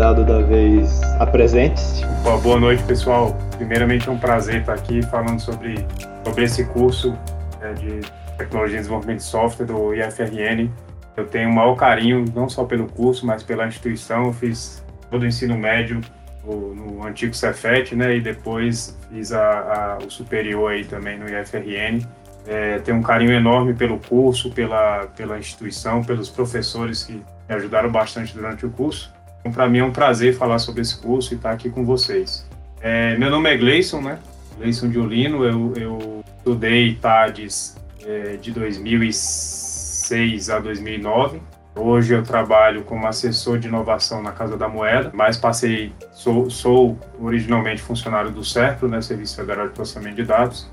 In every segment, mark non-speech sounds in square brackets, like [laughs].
convidado da vez. Apresente-se. Boa noite, pessoal. Primeiramente, é um prazer estar aqui falando sobre, sobre esse curso é, de Tecnologia e Desenvolvimento de Software do IFRN. Eu tenho o maior carinho, não só pelo curso, mas pela instituição. Eu fiz todo o ensino médio no, no antigo Cefet, né? E depois fiz a, a, o superior aí também no IFRN. É, tenho um carinho enorme pelo curso, pela, pela instituição, pelos professores que me ajudaram bastante durante o curso. Então, para mim é um prazer falar sobre esse curso e estar aqui com vocês. É, meu nome é Gleison, né? Gleison Diolino. Eu, eu estudei TADES é, de 2006 a 2009. Hoje eu trabalho como assessor de inovação na Casa da Moeda, mas passei, sou, sou originalmente funcionário do CERPRO, né, Serviço Federal de Processamento de Dados.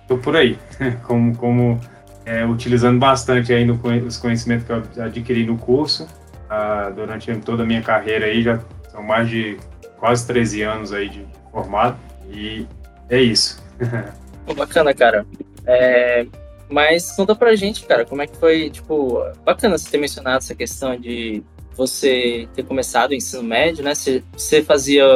Estou é, por aí, [laughs] como, como é, utilizando bastante aí no, os conhecimentos que eu adquiri no curso ah, durante toda a minha carreira aí, já são mais de quase 13 anos aí de formado e é isso. [laughs] Bacana, cara. É, mas conta pra gente, cara, como é que foi, tipo, bacana você ter mencionado essa questão de você ter começado o ensino médio, né? Você, você fazia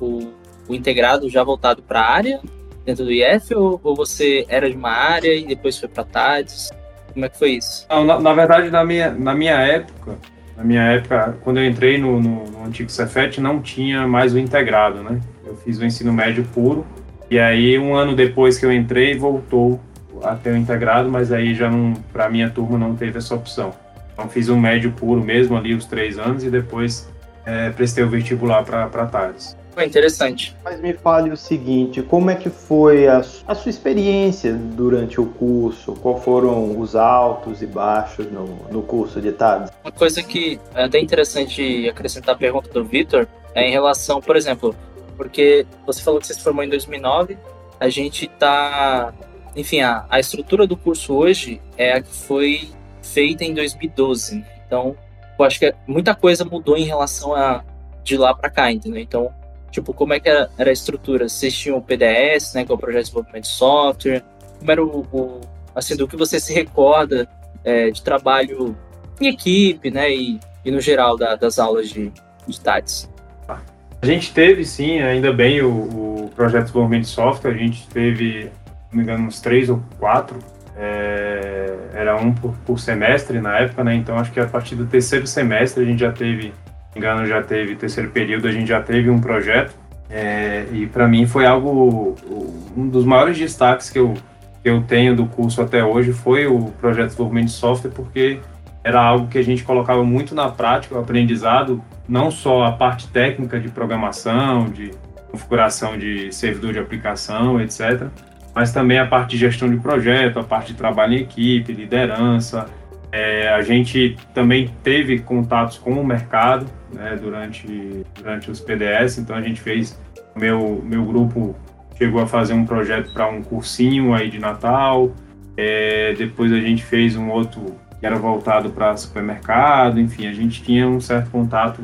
o, o, integrado já voltado para a área dentro do IF ou, ou, você era de uma área e depois foi para TADES? Como é que foi isso? Não, na, na, verdade, na minha, na minha época, na minha época, quando eu entrei no, no, no antigo Cefet, não tinha mais o integrado, né? Eu fiz o ensino médio puro e aí um ano depois que eu entrei, voltou até o integrado, mas aí já não, para minha turma não teve essa opção. Então fiz um médio puro mesmo ali, os três anos, e depois é, prestei o vestibular para Tales. Foi interessante. Mas me fale o seguinte, como é que foi a, a, sua experiência durante o curso? Qual foram os altos e baixos no, no curso de TADS? Uma coisa que é até interessante acrescentar a pergunta do Vitor é em relação, por exemplo, porque você falou que você se formou em 2009, a gente está enfim, a, a estrutura do curso hoje é a que foi feita em 2012. Então, eu acho que muita coisa mudou em relação a de lá para cá, entendeu? Então, tipo, como é que era, a estrutura? Vocês tinham o PDS, né, que é o Projeto de Desenvolvimento de Software? Como era o, o assim, do que você se recorda é, de trabalho em equipe, né, e, e no geral da, das aulas de, de TADS? A gente teve, sim, ainda bem, o, o Projeto de Desenvolvimento de Software, a gente teve não me engano, uns três ou quatro. É, era um por, por, semestre na época, né? Então acho que a partir do terceiro semestre a gente já teve, engano, já teve terceiro período, a gente já teve um projeto. É, e para mim foi algo, um dos maiores destaques que eu, que eu tenho do curso até hoje foi o projeto de desenvolvimento de software, porque era algo que a gente colocava muito na prática, o aprendizado, não só a parte técnica de programação, de configuração de servidor de aplicação, etc., mas também a parte de gestão de projeto, a parte de trabalho em equipe, liderança. É, a gente também teve contatos com o mercado né, durante, durante os PDS, então a gente fez, meu, meu grupo chegou a fazer um projeto para um cursinho aí de Natal, é, depois a gente fez um outro que era voltado para supermercado, enfim, a gente tinha um certo contato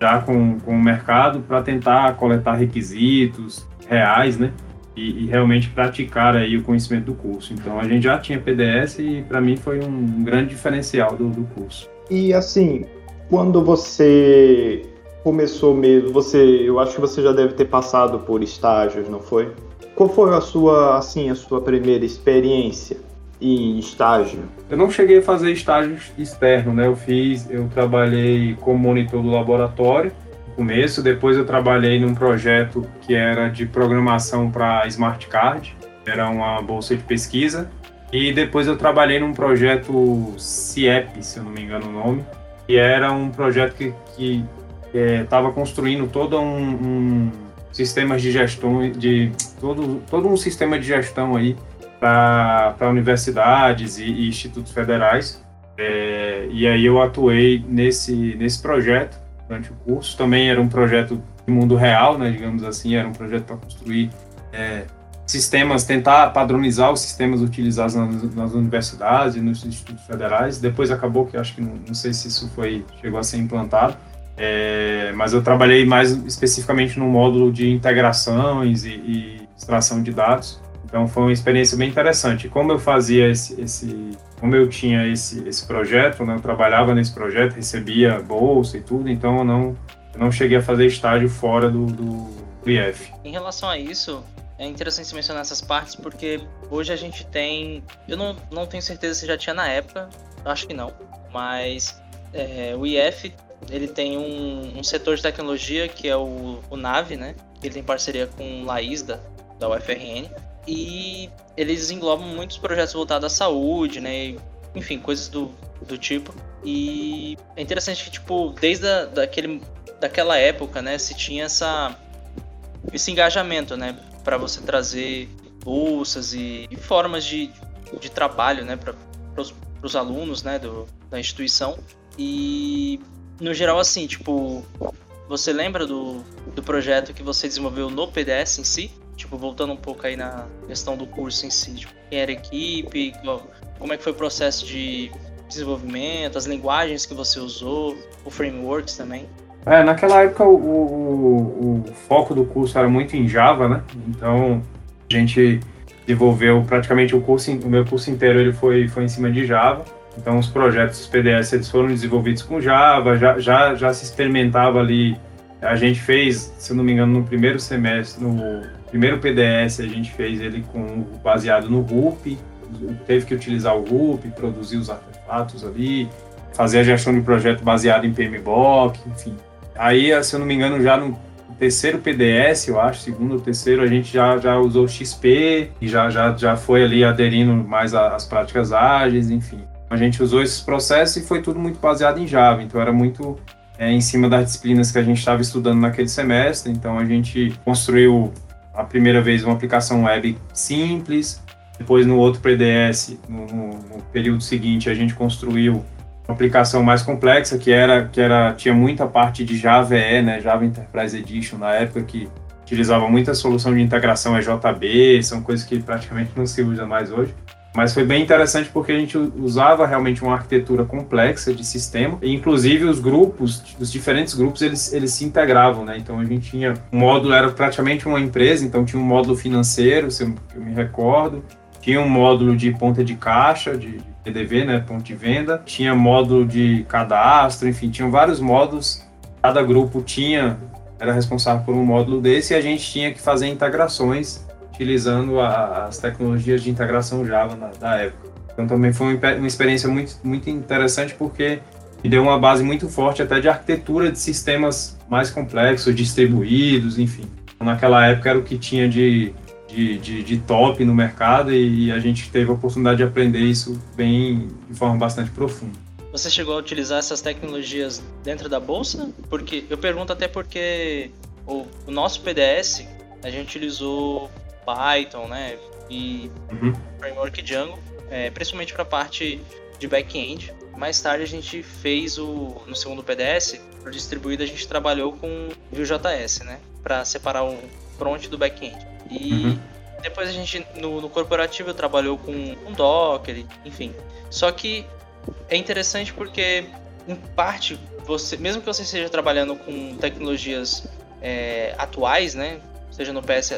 já com, com o mercado para tentar coletar requisitos reais, né? E, e, realmente praticar aí o conhecimento do curso. Então a gente já tinha PDS e para mim foi um grande diferencial do, do curso. E assim, quando você começou mesmo, você, eu acho que você já deve ter passado por estágios, não foi? Qual foi a sua, assim, a sua primeira experiência em estágio? Eu não cheguei a fazer estágio externo, né? Eu fiz, eu trabalhei como monitor do laboratório começo. Depois eu trabalhei num projeto que era de programação para Smart Card, era uma bolsa de pesquisa. E depois eu trabalhei num projeto CIEP, se eu não me engano o nome, que era um projeto que estava é, construindo todo um, um sistemas de gestão, de todo, todo um sistema de gestão aí para universidades e, e, institutos federais. É, e aí eu atuei nesse, nesse projeto durante o curso. Também era um projeto de mundo real, né, digamos assim, era um projeto para construir é, sistemas, tentar padronizar os sistemas utilizados nas, nas, universidades e nos institutos federais. Depois acabou que acho que não, não sei se isso foi chegou a ser implantado. É, mas eu trabalhei mais especificamente no módulo de integrações e, e extração de dados. Então foi uma experiência bem interessante. Como eu fazia esse, esse como eu tinha esse, esse projeto, né, eu trabalhava nesse projeto, recebia bolsa e tudo, então eu não, eu não cheguei a fazer estágio fora do, do, do IF. Em relação a isso, é interessante mencionar essas partes porque hoje a gente tem. Eu não, não tenho certeza se já tinha na época, acho que não, mas é, o IF ele tem um, um, setor de tecnologia que é o, o NAVE, né? Ele tem parceria com o Laísda, da UFRN, e eles englobam muitos projetos voltados à saúde, né? enfim, coisas do, do tipo. E é interessante que, tipo, desde a, daquele, daquela época, né, se tinha essa, esse engajamento, né, para você trazer bolsas e, e, formas de, de trabalho, né, para os alunos, né, do, da instituição. E, no geral, assim, tipo, você lembra do, do projeto que você desenvolveu no PDS em si? Tipo, voltando um pouco aí na questão do curso em si, tipo, quem era a equipe, como é que foi o processo de desenvolvimento, as linguagens que você usou, o frameworks também. É, naquela época o, o, o foco do curso era muito em Java, né? Então a gente desenvolveu praticamente o curso, o meu curso inteiro ele foi, foi em cima de Java. Então os projetos dos PDS eles foram desenvolvidos com Java, já, já, já se experimentava ali. A gente fez, se eu não me engano, no primeiro semestre, no primeiro PDS a gente fez ele com baseado no RUP, teve que utilizar o RUP, produzir os artefatos ali, fazer a gestão de projeto baseado em PMBOK, enfim. Aí, se eu não me engano, já no terceiro PDS, eu acho, segundo ou terceiro, a gente já, já usou XP e já, já, já foi ali aderindo mais às práticas ágeis, enfim. A gente usou esses processos e foi tudo muito baseado em Java, então era muito é, em cima das disciplinas que a gente estava estudando naquele semestre, então a gente construiu a primeira vez uma aplicação web simples, depois no outro PDS, no, no, período seguinte, a gente construiu uma aplicação mais complexa que era que era tinha muita parte de Java EE, né, Java Enterprise Edition na época que utilizava muita solução de integração EJB, são coisas que praticamente não se usa mais hoje. Mas foi bem interessante porque a gente usava realmente uma arquitetura complexa de sistema, e inclusive os grupos, os diferentes grupos, eles, eles se integravam, né? Então a gente tinha, um módulo era praticamente uma empresa, então tinha um módulo financeiro, se eu, me recordo, tinha um módulo de ponta de caixa, de PDV, né, ponto de venda, tinha módulo de cadastro, enfim, tinham vários módulos, cada grupo tinha, era responsável por um módulo desse, e a gente tinha que fazer integrações utilizando a, as tecnologias de integração Java na, da época. Então também foi uma, uma experiência muito, muito interessante porque me deu uma base muito forte até de arquitetura de sistemas mais complexos, distribuídos, enfim. Naquela época era o que tinha de, de, de, de top no mercado e, a gente teve a oportunidade de aprender isso bem de forma bastante profunda. Você chegou a utilizar essas tecnologias dentro da bolsa? Porque eu pergunto até porque o, o nosso PDS a gente utilizou Python, né? E uhum. framework Django, é, principalmente para a parte de back-end. Mais tarde a gente fez o no segundo PDS, para distribuído a gente trabalhou com Vue.js, né? Para separar o front do back-end. E uhum. depois a gente no, no, corporativo trabalhou com um Docker, enfim. Só que é interessante porque em parte você, mesmo que você esteja trabalhando com tecnologias é, atuais, né? Seja no PS,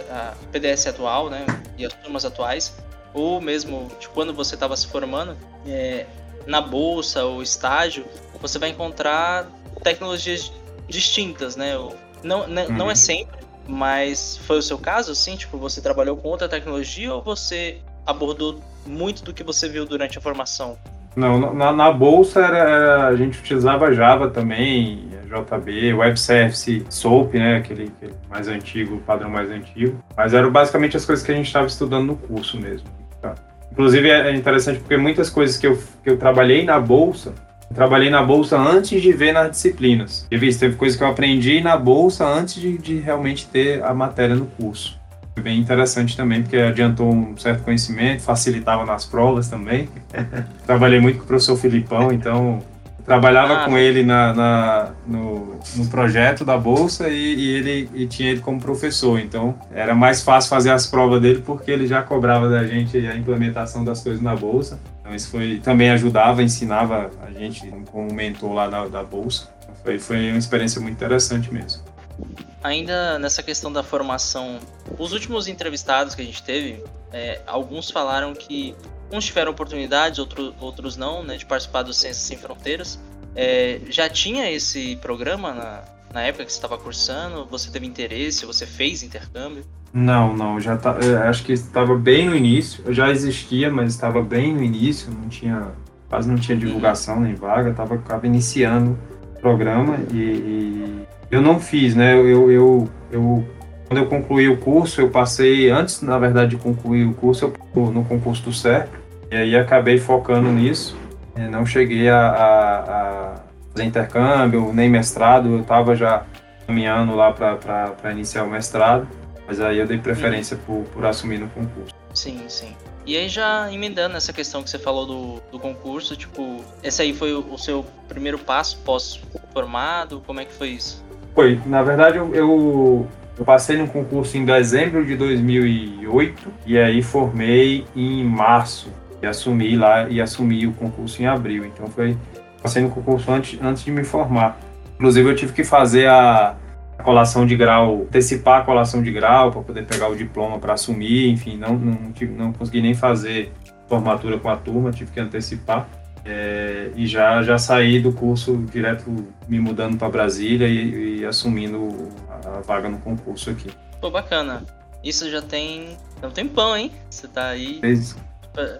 PDS atual, né, e as turmas atuais, ou mesmo tipo, quando você estava se formando, é, na bolsa ou estágio, você vai encontrar tecnologias distintas, né? Não, não, uhum. não é sempre, mas foi o seu caso, assim? Tipo, você trabalhou com outra tecnologia ou você abordou muito do que você viu durante a formação? Não, na, na bolsa era, era, a gente utilizava Java também, JB, Web Service, SOAP, né, aquele, aquele mais antigo, padrão mais antigo. Mas eram basicamente as coisas que a gente estava estudando no curso mesmo. Tá? Inclusive é interessante porque muitas coisas que eu, que eu trabalhei na bolsa, trabalhei na bolsa antes de ver nas disciplinas. Teve, teve coisas que eu aprendi na bolsa antes de, de realmente ter a matéria no curso. Foi bem interessante também, porque adiantou um certo conhecimento, facilitava nas provas também. [laughs] Trabalhei muito com o professor Filipão, então trabalhava ah, com ele na, na no, no, projeto da bolsa e, e, ele e tinha ele como professor. Então era mais fácil fazer as provas dele porque ele já cobrava da gente a implementação das coisas na bolsa. Então isso foi também ajudava, ensinava a gente como mentor lá da, da bolsa. Foi, foi uma experiência muito interessante mesmo. Ainda nessa questão da formação, os últimos entrevistados que a gente teve, é, alguns falaram que uns tiveram oportunidades, outro, outros não, né, de participar do Ciências Sem Fronteiras. É, já tinha esse programa na, na época que você estava cursando? Você teve interesse? Você fez intercâmbio? Não, não, já tá, acho que estava bem no início. Já existia, mas estava bem no início, não tinha quase não tinha divulgação uhum. nem vaga, estava acaba iniciando o programa e, e, eu não fiz, né? Eu, eu, eu quando eu concluí o curso, eu passei antes, na verdade, de concluir o curso, eu no concurso do CERP e aí acabei focando nisso. Não cheguei a, a, a fazer intercâmbio nem mestrado, eu estava já caminhando lá para iniciar o mestrado, mas aí eu dei preferência por, por assumir no concurso. Sim, sim. E aí já emendando essa questão que você falou do, do concurso, tipo, esse aí foi o, o seu primeiro passo pós-formado? Como é que foi isso? Foi, na verdade eu, eu, eu, passei no concurso em dezembro de 2008 e aí formei em março e assumi lá e assumi o concurso em abril. Então foi passei no concurso antes, antes de me formar. Inclusive eu tive que fazer a a colação de grau, antecipar a colação de grau para poder pegar o diploma para assumir, enfim, não, não, não consegui nem fazer formatura com a turma, tive que antecipar. É, e já, já saí do curso direto me mudando para Brasília e, e, assumindo a vaga no concurso aqui. Pô, bacana. Isso já tem é um tempão, hein? Você tá aí. Fez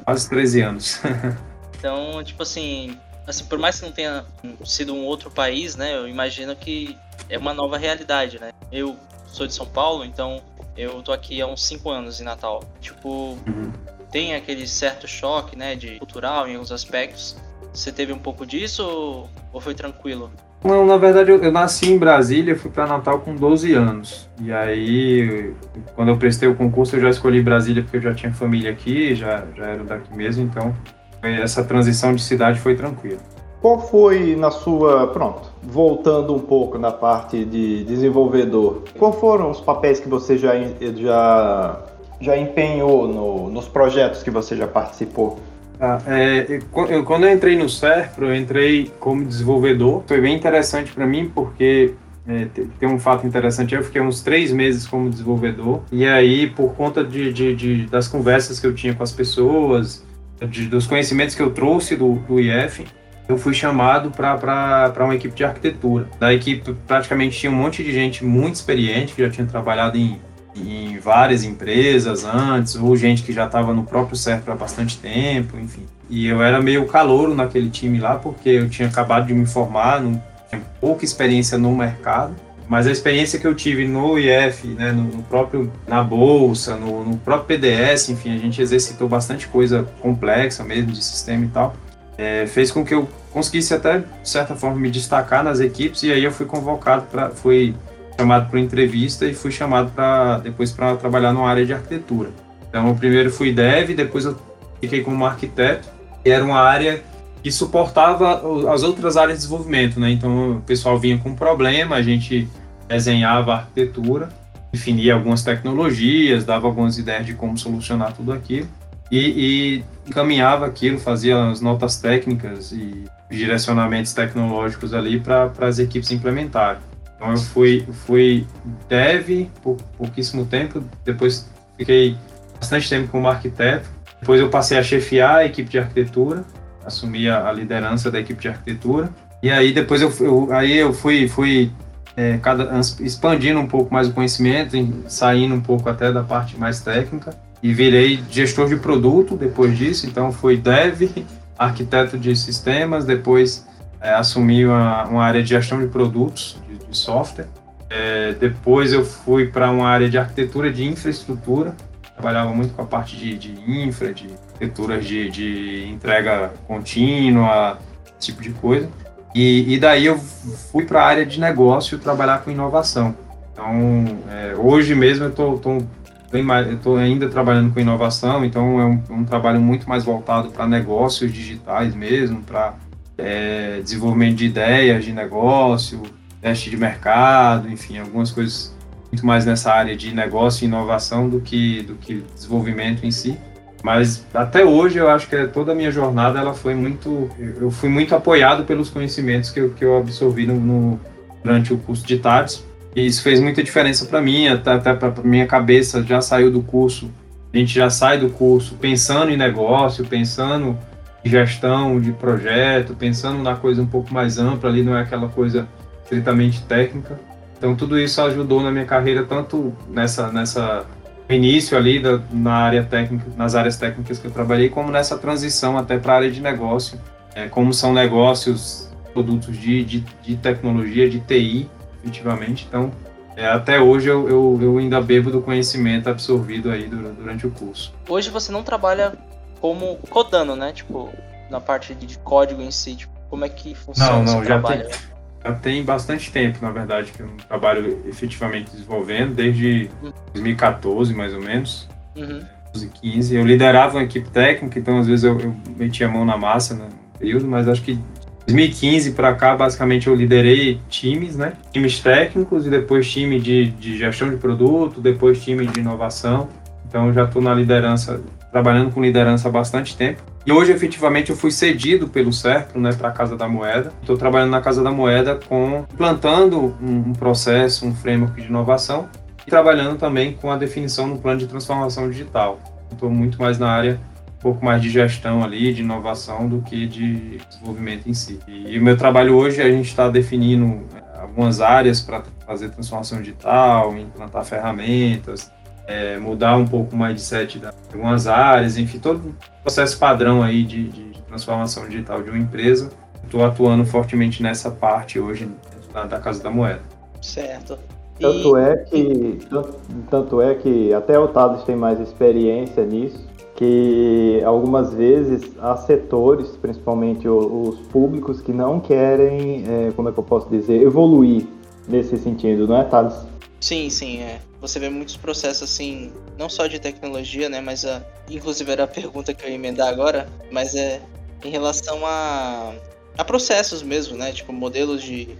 quase 13 anos. [laughs] então, tipo assim, assim, por mais que não tenha sido um outro país, né? Eu imagino que é uma nova realidade, né? Eu sou de São Paulo, então eu tô aqui há uns 5 anos em Natal. Tipo, uhum. Tem aquele certo choque, né, de cultural em alguns aspectos. Você teve um pouco disso ou, ou foi tranquilo? Não, na verdade eu, eu nasci em Brasília, fui para Natal com 12 anos. E aí, quando eu prestei o concurso, eu já escolhi Brasília porque eu já tinha família aqui, já, já era daqui mesmo, então essa transição de cidade foi tranquila. Qual foi na sua. Pronto, voltando um pouco na parte de desenvolvedor, qual foram os papéis que você já, já, já empenhou no, nos projetos que você já participou? Ah, é, eu, quando eu entrei no Serpro, eu entrei como desenvolvedor. Foi bem interessante para mim porque é, tem um fato interessante, eu fiquei uns três meses como desenvolvedor, e aí, por conta de, de, de das conversas que eu tinha com as pessoas, de, dos conhecimentos que eu trouxe do, do IF, eu fui chamado para uma equipe de arquitetura. Da equipe praticamente tinha um monte de gente muito experiente, que já tinha trabalhado em, em várias empresas antes, ou gente que já estava no próprio CERF há bastante tempo, enfim. E eu era meio calouro naquele time lá, porque eu tinha acabado de me formar, não tinha pouca experiência no mercado. Mas a experiência que eu tive no IF, né, no, no próprio na bolsa, no, no próprio PDS, enfim, a gente exercitou bastante coisa complexa mesmo de sistema e tal é, fez com que eu conseguisse até, de certa forma, me destacar nas equipes e aí eu fui convocado para, fui chamado para entrevista e fui chamado para depois para trabalhar numa área de arquitetura. Então, eu primeiro fui dev, depois eu fiquei como arquiteto e era uma área que suportava as outras áreas de desenvolvimento, né? Então, o pessoal vinha com um problema, a gente desenhava a arquitetura, definia algumas tecnologias, dava algumas ideias de como solucionar tudo aquilo e, e encaminhava aquilo, fazia as notas técnicas e direcionamentos tecnológicos ali para as equipes implementarem. Então eu fui, fui dev por pouquíssimo tempo, depois fiquei bastante tempo como arquiteto, depois eu passei a chefiar a equipe de arquitetura, assumi a, liderança da equipe de arquitetura, e aí depois eu, eu aí eu fui, fui é, cada, expandindo um pouco mais o conhecimento, saindo um pouco até da parte mais técnica, e virei gestor de produto depois disso. Então, fui dev, arquiteto de sistemas, depois é, assumi uma, uma, área de gestão de produtos, de, software. É, depois eu fui para uma área de arquitetura de infraestrutura, trabalhava muito com a parte de, de infra, de arquiteturas de, de entrega contínua, esse tipo de coisa. E, e daí eu fui para a área de negócio trabalhar com inovação. Então, é, hoje mesmo eu estou estou ainda trabalhando com inovação, então é um, um trabalho muito mais voltado para negócios digitais mesmo, para é, desenvolvimento de ideias de negócio, teste de mercado, enfim, algumas coisas muito mais nessa área de negócio e inovação do que do que desenvolvimento em si. Mas até hoje eu acho que toda a minha jornada ela foi muito, eu fui muito apoiado pelos conhecimentos que eu, que eu absorvi no, no durante o curso de TARS e isso fez muita diferença para mim, até, até para minha cabeça já saiu do curso a gente já sai do curso pensando em negócio, pensando em gestão de projeto, pensando na coisa um pouco mais ampla ali, não é aquela coisa estritamente técnica. Então tudo isso ajudou na minha carreira tanto nessa nessa início ali da, na área técnica, nas áreas técnicas que eu trabalhei, como nessa transição até para a área de negócio, é, como são negócios, produtos de, de, de tecnologia, de TI, efetivamente. Então é, até hoje eu, eu, eu, ainda bebo do conhecimento absorvido aí durante, durante, o curso. Hoje você não trabalha como codando, né? Tipo, na parte de código em si, tipo, como é que funciona não, não, já trabalho? Tem, já tem bastante tempo, na verdade, que eu trabalho efetivamente desenvolvendo, desde 2014, mais ou menos. Uhum. 2015. Eu liderava uma equipe técnica, então às vezes eu, eu metia a mão na massa no período, mas acho que 2015 para cá, basicamente, eu liderei times, né? Times técnicos e depois time de, de gestão de produto, depois time de inovação. Então, eu já estou na liderança, trabalhando com liderança há bastante tempo. E hoje, efetivamente, eu fui cedido pelo Serpro, né, para a Casa da Moeda. Estou trabalhando na Casa da Moeda com implantando um, processo, um framework de inovação e trabalhando também com a definição do plano de transformação digital. Estou muito mais na área um pouco mais de gestão ali, de inovação, do que de desenvolvimento em si. E o meu trabalho hoje, a gente está definindo é, algumas áreas para fazer transformação digital, implantar ferramentas, é, mudar um pouco o mindset de algumas áreas, enfim, todo o processo padrão aí de, de, transformação digital de uma empresa. Estou atuando fortemente nessa parte hoje da, da Casa da Moeda. Certo. Tanto é que tanto, tanto é que até o Thales tem mais experiência nisso que algumas vezes há setores, principalmente os públicos, que não querem, é, como é que eu posso dizer, evoluir nesse sentido, não é, Thales? Sim, sim, é. Você vê muitos processos assim, não só de tecnologia, né, mas a, inclusive era a pergunta que eu ia emendar agora, mas é em relação a, a processos mesmo, né, tipo modelos de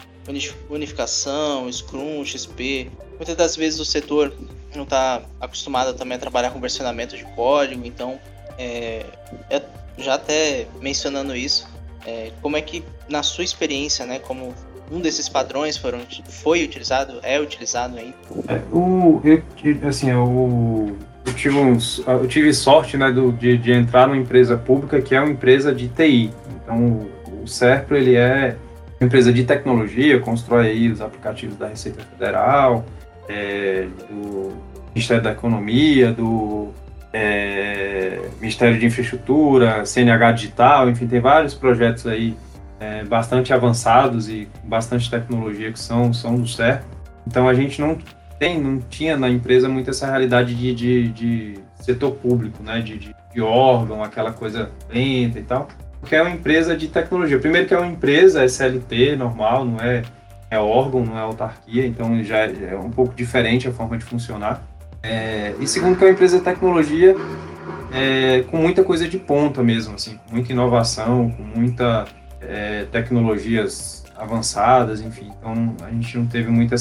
unificação, Scrum, XP. Muitas das vezes o setor não está acostumado também a trabalhar com versionamento de código, então é, é, já até mencionando isso, é, como é que na sua experiência, né, como um desses padrões foram, foi utilizado, é utilizado aí? É, o, eu, assim, eu, eu, tive uns, eu tive sorte né, do, de, de entrar numa empresa pública que é uma empresa de TI. Então, o, o Serpro, ele é uma empresa de tecnologia, constrói aí os aplicativos da Receita Federal, é, do Ministério da Economia, do é, Ministério de Infraestrutura, CNH Digital, enfim, tem vários projetos aí é, bastante avançados e bastante tecnologia que são, são do CERP. Então a gente não tem, não tinha na empresa muito essa realidade de, de, de setor público, né, de, de, de órgão, aquela coisa lenta e tal, porque é uma empresa de tecnologia. Primeiro que é uma empresa, é SLT normal, não é é órgão, não é autarquia, então já é um pouco diferente a forma de funcionar. É, e segundo que é uma empresa de tecnologia é, com muita coisa de ponta mesmo, assim, com muita inovação, com muita é, tecnologias avançadas, enfim. Então a gente não teve muita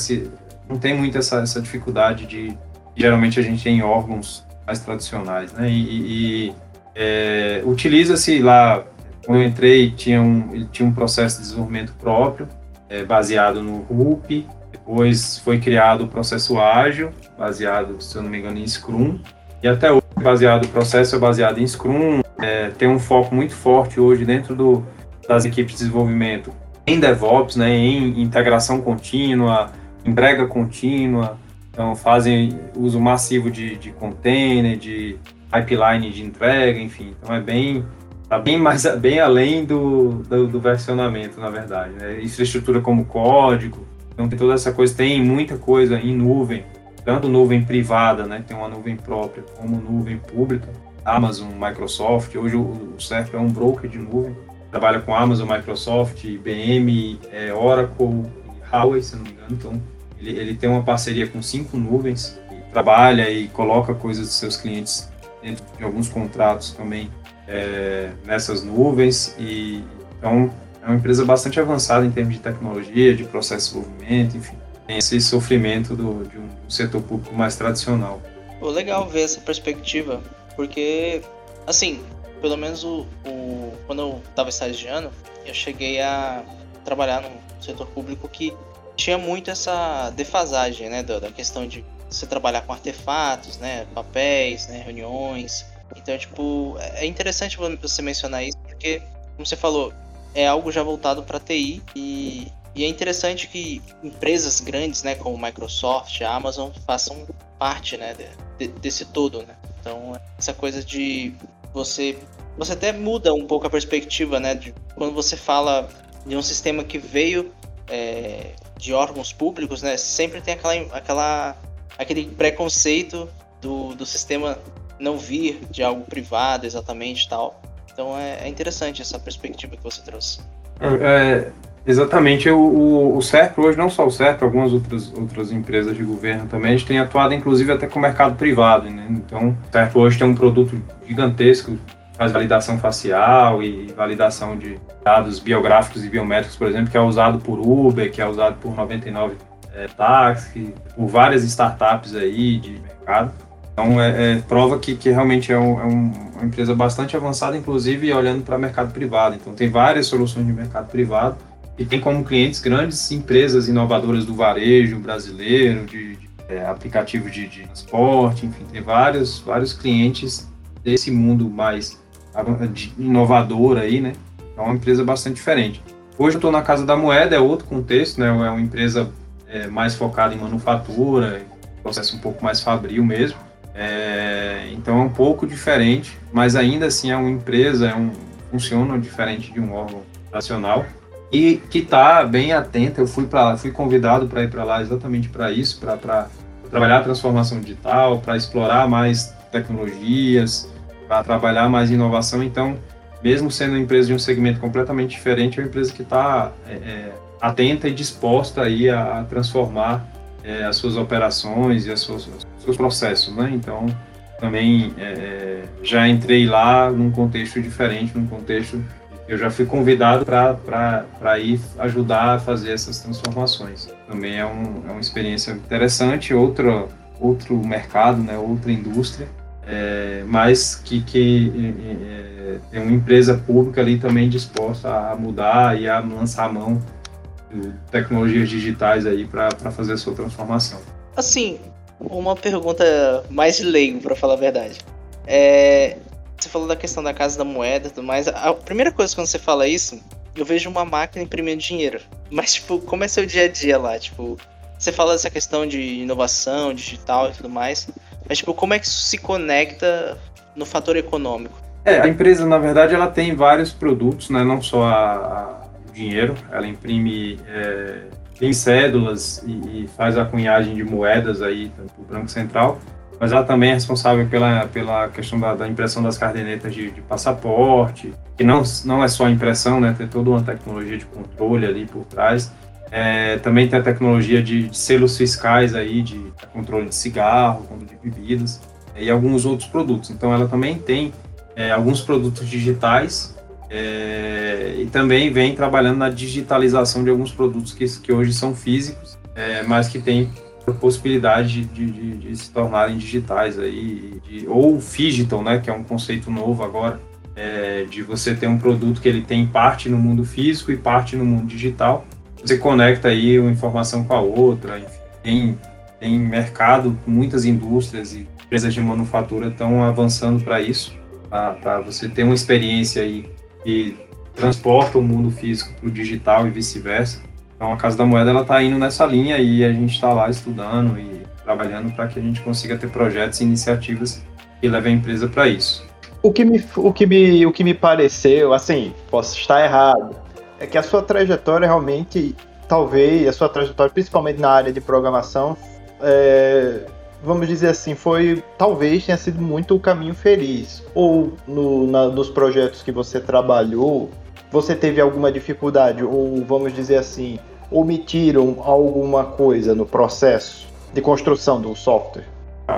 não tem muita essa, essa dificuldade de geralmente a gente tem órgãos mais tradicionais, né? E, e é, utiliza-se lá quando eu entrei tinha um ele tinha um processo de desenvolvimento próprio é, baseado no RUP, depois foi criado o processo ágil, baseado, se eu não me engano, em Scrum, e até hoje baseado o processo é baseado em Scrum, é, tem um foco muito forte hoje dentro do, das equipes de desenvolvimento em DevOps, né, em integração contínua, entrega contínua, então fazem uso massivo de, de container, de pipeline de entrega, enfim, então é bem Está bem mais [laughs] bem além do, do, do, versionamento, na verdade. Né? Infraestrutura como código, então tem toda essa coisa, tem muita coisa em nuvem, tanto nuvem privada, né, tem uma nuvem própria, como nuvem pública, Amazon, Microsoft. Hoje o, o é um broker de nuvem, trabalha com Amazon, Microsoft, IBM, é, Oracle, Huawei, se não me engano. Então ele, ele tem uma parceria com cinco nuvens, e trabalha e coloca coisas dos seus clientes dentro de alguns contratos também é, nessas nuvens e então é uma empresa bastante avançada em termos de tecnologia, de processo de desenvolvimento, enfim, tem esse sofrimento do, de um setor público mais tradicional. Pô, legal ver essa perspectiva, porque assim, pelo menos o, o quando eu estava estagiando, eu cheguei a trabalhar num setor público que tinha muito essa defasagem, né, da, questão de você trabalhar com artefatos, né, papéis, né, reuniões. Então, tipo, é interessante você mencionar isso porque, como você falou, é algo já voltado para TI e, e, é interessante que empresas grandes, né, como Microsoft, Amazon, façam parte, né, de, desse todo, né. Então, essa coisa de você você até muda um pouco a perspectiva, né, de quando você fala de um sistema que veio é, de órgãos públicos, né, sempre tem aquela, aquela aquele preconceito do, do sistema não vir de algo privado exatamente tal. Então é, é interessante essa perspectiva que você trouxe. É, é exatamente. O, o, o CERP hoje, não só o CERP, algumas outras, outras empresas de governo também, a gente tem atuado inclusive até com o mercado privado. Né? Então, o CERP hoje tem um produto gigantesco faz validação facial e validação de dados biográficos e biométricos, por exemplo, que é usado por Uber, que é usado por 99 é, táxi, por várias startups aí de mercado. Então, é, é prova que, que realmente é, um, é um, uma empresa bastante avançada, inclusive olhando para o mercado privado. Então, tem várias soluções de mercado privado e tem como clientes grandes empresas inovadoras do varejo brasileiro, de, de é, aplicativo de, de, transporte, enfim, tem vários, vários clientes desse mundo mais inovador aí, né? É uma empresa bastante diferente. Hoje eu estou na Casa da Moeda, é outro contexto, né? É uma empresa é, mais focada em manufatura, processo um pouco mais fabril mesmo. É, então é um pouco diferente, mas ainda assim é uma empresa, é um, funciona diferente de um órgão nacional e que está bem atenta. Eu fui para fui convidado para ir para lá exatamente para isso, para trabalhar a transformação digital, para explorar mais tecnologias, para trabalhar mais inovação. Então, mesmo sendo uma empresa de um segmento completamente diferente, é uma empresa que está é, é, atenta e disposta aí a, a transformar é, as suas operações e as suas, os seus processos, né? Então, também é, é, já entrei lá num contexto diferente, num contexto eu já fui convidado para ir ajudar a fazer essas transformações. Também é, um, é uma experiência interessante, outra, outro mercado, né, outra indústria, é, mas que, que é, é, tem uma empresa pública ali também disposta a mudar e a lançar a mão de tecnologias digitais aí para fazer a sua transformação. Assim, uma pergunta mais leigo, para falar a verdade. É, você falou da questão da casa da moeda e tudo mais. A primeira coisa quando você fala isso, eu vejo uma máquina imprimindo dinheiro. [laughs] Mas, tipo, como é seu dia a dia lá? Tipo, você fala dessa questão de inovação digital e tudo mais. Mas, tipo, como é que isso se conecta no fator econômico? É, a empresa, na verdade, ela tem vários produtos, né? Não só a, a dinheiro, ela imprime é, tem cédulas e, faz a cunhagem de moedas aí para o Banco Central, mas ela também é responsável pela, pela questão da, da impressão das cardenetas de, de, passaporte, que não, não é só impressão, né? Tem toda uma tecnologia de controle ali por trás. É, também tem a tecnologia de, de, selos fiscais aí, de, controle de cigarro, controle de bebidas e alguns outros produtos. Então ela também tem é, alguns produtos digitais é, e também vem trabalhando na digitalização de alguns produtos que, que hoje são físicos, é, mas que têm possibilidade de, de, de, se tornarem digitais aí, de, ou digital, né, que é um conceito novo agora, é, de você ter um produto que ele tem parte no mundo físico e parte no mundo digital. Você conecta aí uma informação com a outra, enfim, tem, tem mercado, muitas indústrias e empresas de manufatura estão avançando para isso, para você ter uma experiência aí que transporta o mundo físico para o digital e vice-versa. Então a Casa da Moeda ela está indo nessa linha e a gente está lá estudando e trabalhando para que a gente consiga ter projetos e iniciativas que levem a empresa para isso. O que, me, o, que me, o que me pareceu, assim, posso estar errado, é que a sua trajetória realmente, talvez, a sua trajetória, principalmente na área de programação, é, vamos dizer assim, foi talvez tenha sido muito o caminho feliz. Ou no, na, nos projetos que você trabalhou, você teve alguma dificuldade, ou vamos dizer assim, omitiram alguma coisa no processo de construção do software?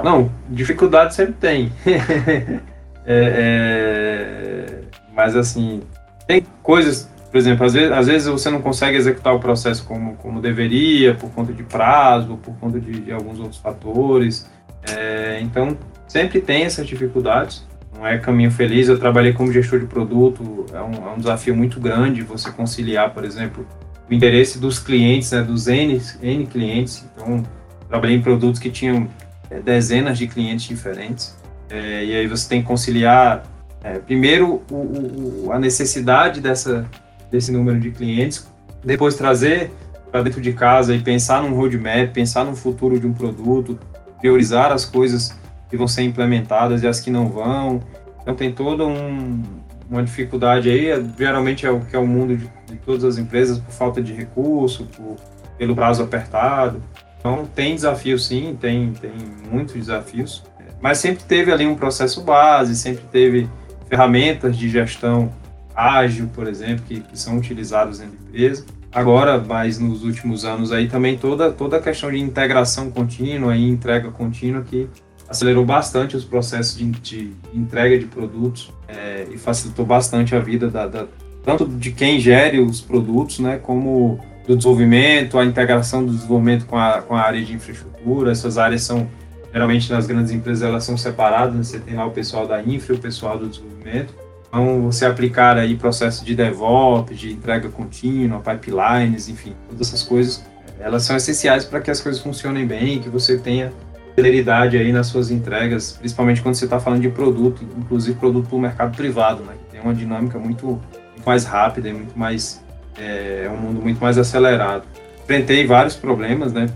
Não, dificuldade sempre tem. [laughs] é, é, mas assim, tem coisas por exemplo, às vezes, às vezes você não consegue executar o processo como, como deveria, por conta de prazo, por conta de, de alguns outros fatores. É, então, sempre tem essas dificuldades. Não é caminho feliz. Eu trabalhei como gestor de produto, é um, é um desafio muito grande você conciliar, por exemplo, o interesse dos clientes, né, dos N, N clientes. Então, trabalhei em produtos que tinham é, dezenas de clientes diferentes. É, e aí você tem que conciliar, é, primeiro, o, o, a necessidade dessa, desse número de clientes, depois trazer para dentro de casa e pensar num roadmap, pensar no futuro de um produto, priorizar as coisas que vão ser implementadas e as que não vão. Então tem toda um, uma dificuldade aí, geralmente é o que é o mundo de, de todas as empresas, por falta de recurso, por, pelo prazo apertado. Então tem desafio sim, tem, tem muitos desafios, mas sempre teve ali um processo base, sempre teve ferramentas de gestão ágil, por exemplo, que, que são utilizadas da empresa. Agora, mas nos últimos anos aí também toda, toda a questão de integração contínua e entrega contínua que acelerou bastante os processos de, de entrega de produtos é, e facilitou bastante a vida da, da, tanto de quem gere os produtos, né, como do desenvolvimento, a integração do desenvolvimento com a, com a área de infraestrutura. Essas áreas são, geralmente nas grandes empresas, elas são separadas, né? você tem lá o pessoal da infra e o pessoal do desenvolvimento. Então, você aplicar aí processo de DevOps, de entrega contínua, pipelines, enfim, todas essas coisas, elas são essenciais para que as coisas funcionem bem, que você tenha celeridade aí nas suas entregas, principalmente quando você está falando de produto, inclusive produto para o mercado privado, né? Tem uma dinâmica muito, mais rápida muito mais é, é um mundo muito mais acelerado. Enfrentei vários problemas, né?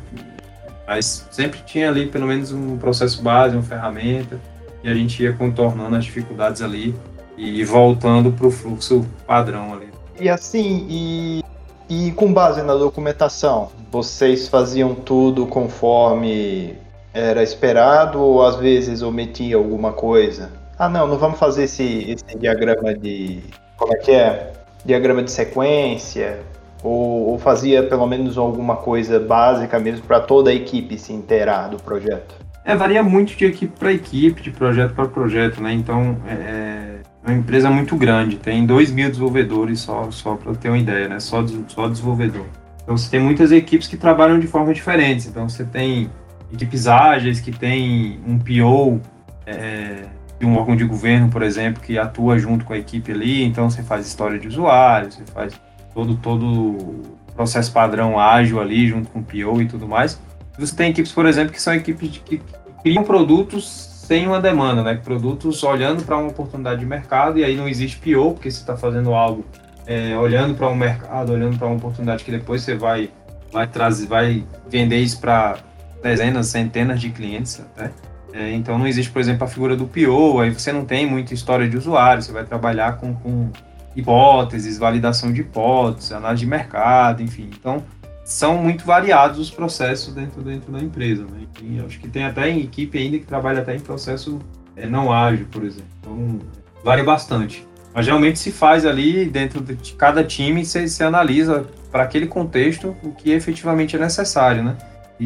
Mas sempre tinha ali pelo menos um processo base, uma ferramenta, e a gente ia contornando as dificuldades ali e voltando para o fluxo padrão ali. E assim, e, e com base na documentação, vocês faziam tudo conforme era esperado ou às vezes omitia alguma coisa? Ah, não, não vamos fazer esse, esse diagrama de. Como é que é? diagrama de sequência, ou, ou fazia pelo menos alguma coisa básica mesmo para toda a equipe se inteirar do projeto? É, varia muito de equipe para equipe, de projeto para projeto, né? Então, é, é uma empresa muito grande, tem 2 mil desenvolvedores só, só para ter uma ideia, né? Só, só desenvolvedor. Então, você tem muitas equipes que trabalham de forma diferente. Então, você tem equipes ágeis que tem um PO, é, de um órgão de governo, por exemplo, que atua junto com a equipe ali, então você faz história de usuário, você faz todo todo processo padrão ágil ali junto com o PO e tudo mais. Você tem equipes, por exemplo, que são equipes de, que criam produtos sem uma demanda, né? Produtos olhando para uma oportunidade de mercado e aí não existe PO, porque você está fazendo algo é, olhando para um mercado, olhando para uma oportunidade que depois você vai vai trazer, vai vender isso para dezenas, centenas de clientes até. É, então não existe, por exemplo, a figura do PO, aí você não tem muita história de usuário, você vai trabalhar com, com hipóteses, validação de hipóteses, análise de mercado, enfim. Então são muito variados os processos dentro, dentro da empresa. Né? E acho que tem até equipe ainda que trabalha até em processo é, não ágil, por exemplo. Então varia bastante. Mas geralmente se faz ali dentro de cada time, você, você analisa para aquele contexto o que efetivamente é necessário, né?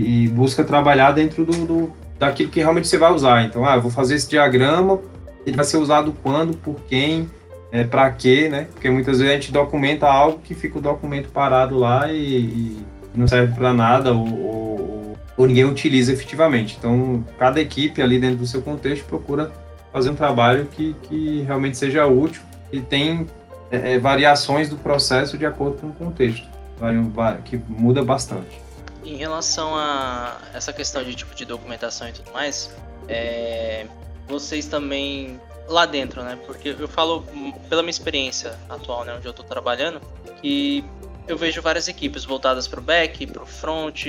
E busca trabalhar dentro do, do daquilo que realmente você vai usar. Então, ah, vou fazer esse diagrama, ele vai ser usado quando, por quem, é, para quê, né? Porque muitas vezes a gente documenta algo que fica o documento parado lá e, e não serve para nada ou, ou, ou, ninguém utiliza efetivamente. Então, cada equipe ali dentro do seu contexto procura fazer um trabalho que, que realmente seja útil e tem é, é variações do processo de acordo com o contexto, que muda bastante em relação a essa questão de tipo de documentação e tudo mais, é, vocês também lá dentro, né? Porque eu falo pela minha experiência atual, né, onde eu estou trabalhando, que eu vejo várias equipes voltadas para o back, para o front,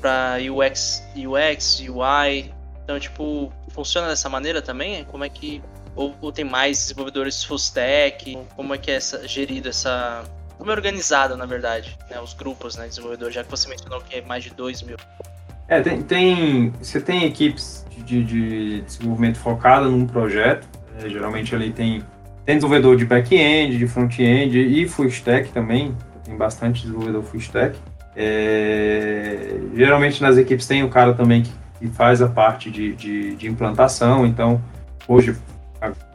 para UX, UX, UI. Então, tipo, funciona dessa maneira também? Como é que ou, ou tem mais desenvolvedores full stack? Como é que é essa, gerido essa como é organizado, na verdade, né, os grupos né, de desenvolvedores, já que você mencionou que é mais de 2 mil. É, tem, tem, você tem equipes de, de desenvolvimento focada num projeto, é, geralmente ali tem, tem desenvolvedor de back-end, de front-end e full stack também, tem bastante desenvolvedor full stack. É, geralmente nas equipes tem o cara também que, que faz a parte de, de, de implantação, então hoje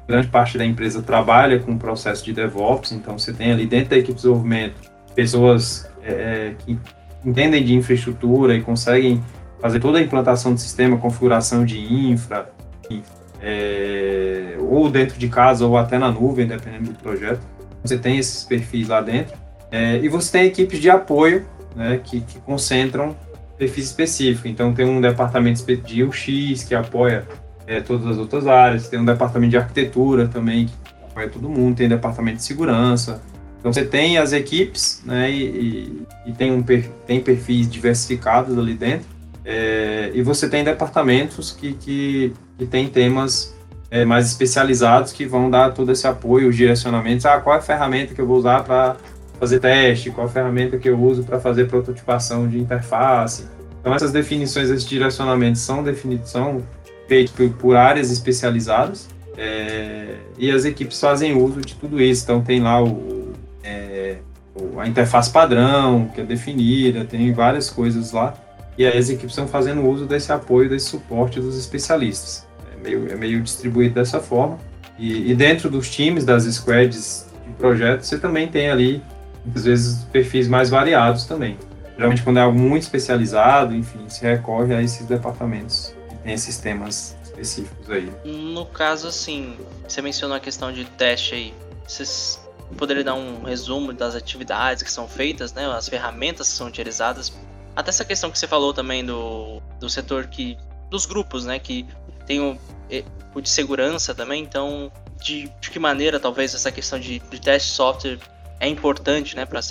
grande parte da empresa trabalha com o processo de DevOps, então você tem ali dentro da equipe de desenvolvimento pessoas é, é, que entendem de infraestrutura e conseguem fazer toda a implantação do sistema, configuração de infra, é, ou dentro de casa ou até na nuvem, dependendo do projeto. Você tem esses perfis lá dentro. É, e você tem equipes de apoio né, que, que concentram perfis específicos. Então tem um departamento de UX que apoia é, todas as outras áreas, tem um departamento de arquitetura também que apoia todo mundo, tem departamento de segurança. Então você tem as equipes, né, e, e tem, um, tem perfis diversificados ali dentro, é, e você tem departamentos que, que, que tem temas é, mais especializados que vão dar todo esse apoio, os direcionamentos. Ah, qual é a ferramenta que eu vou usar para fazer teste? Qual a ferramenta que eu uso para fazer prototipação de interface? Então, essas definições, esses direcionamentos são, definidos, são feitos por, por áreas especializadas é, e as equipes fazem uso de tudo isso. Então, tem lá o, é, a interface padrão, que é definida, tem várias coisas lá. E aí as equipes estão fazendo uso desse apoio, desse suporte dos especialistas meio, é meio distribuído dessa forma. E, e, dentro dos times, das squads de projetos, você também tem ali, muitas vezes, perfis mais variados também. Geralmente, quando é algo muito especializado, enfim, se recorre a esses departamentos tem esses temas específicos aí. No caso, assim, você mencionou a questão de teste aí. Vocês poderiam dar um resumo das atividades que são feitas, né? As ferramentas que são utilizadas. Até essa questão que você falou também do, do setor que. dos grupos, né? Que tem o, o de segurança também, então de, de que maneira talvez essa questão de, de teste software é importante né, para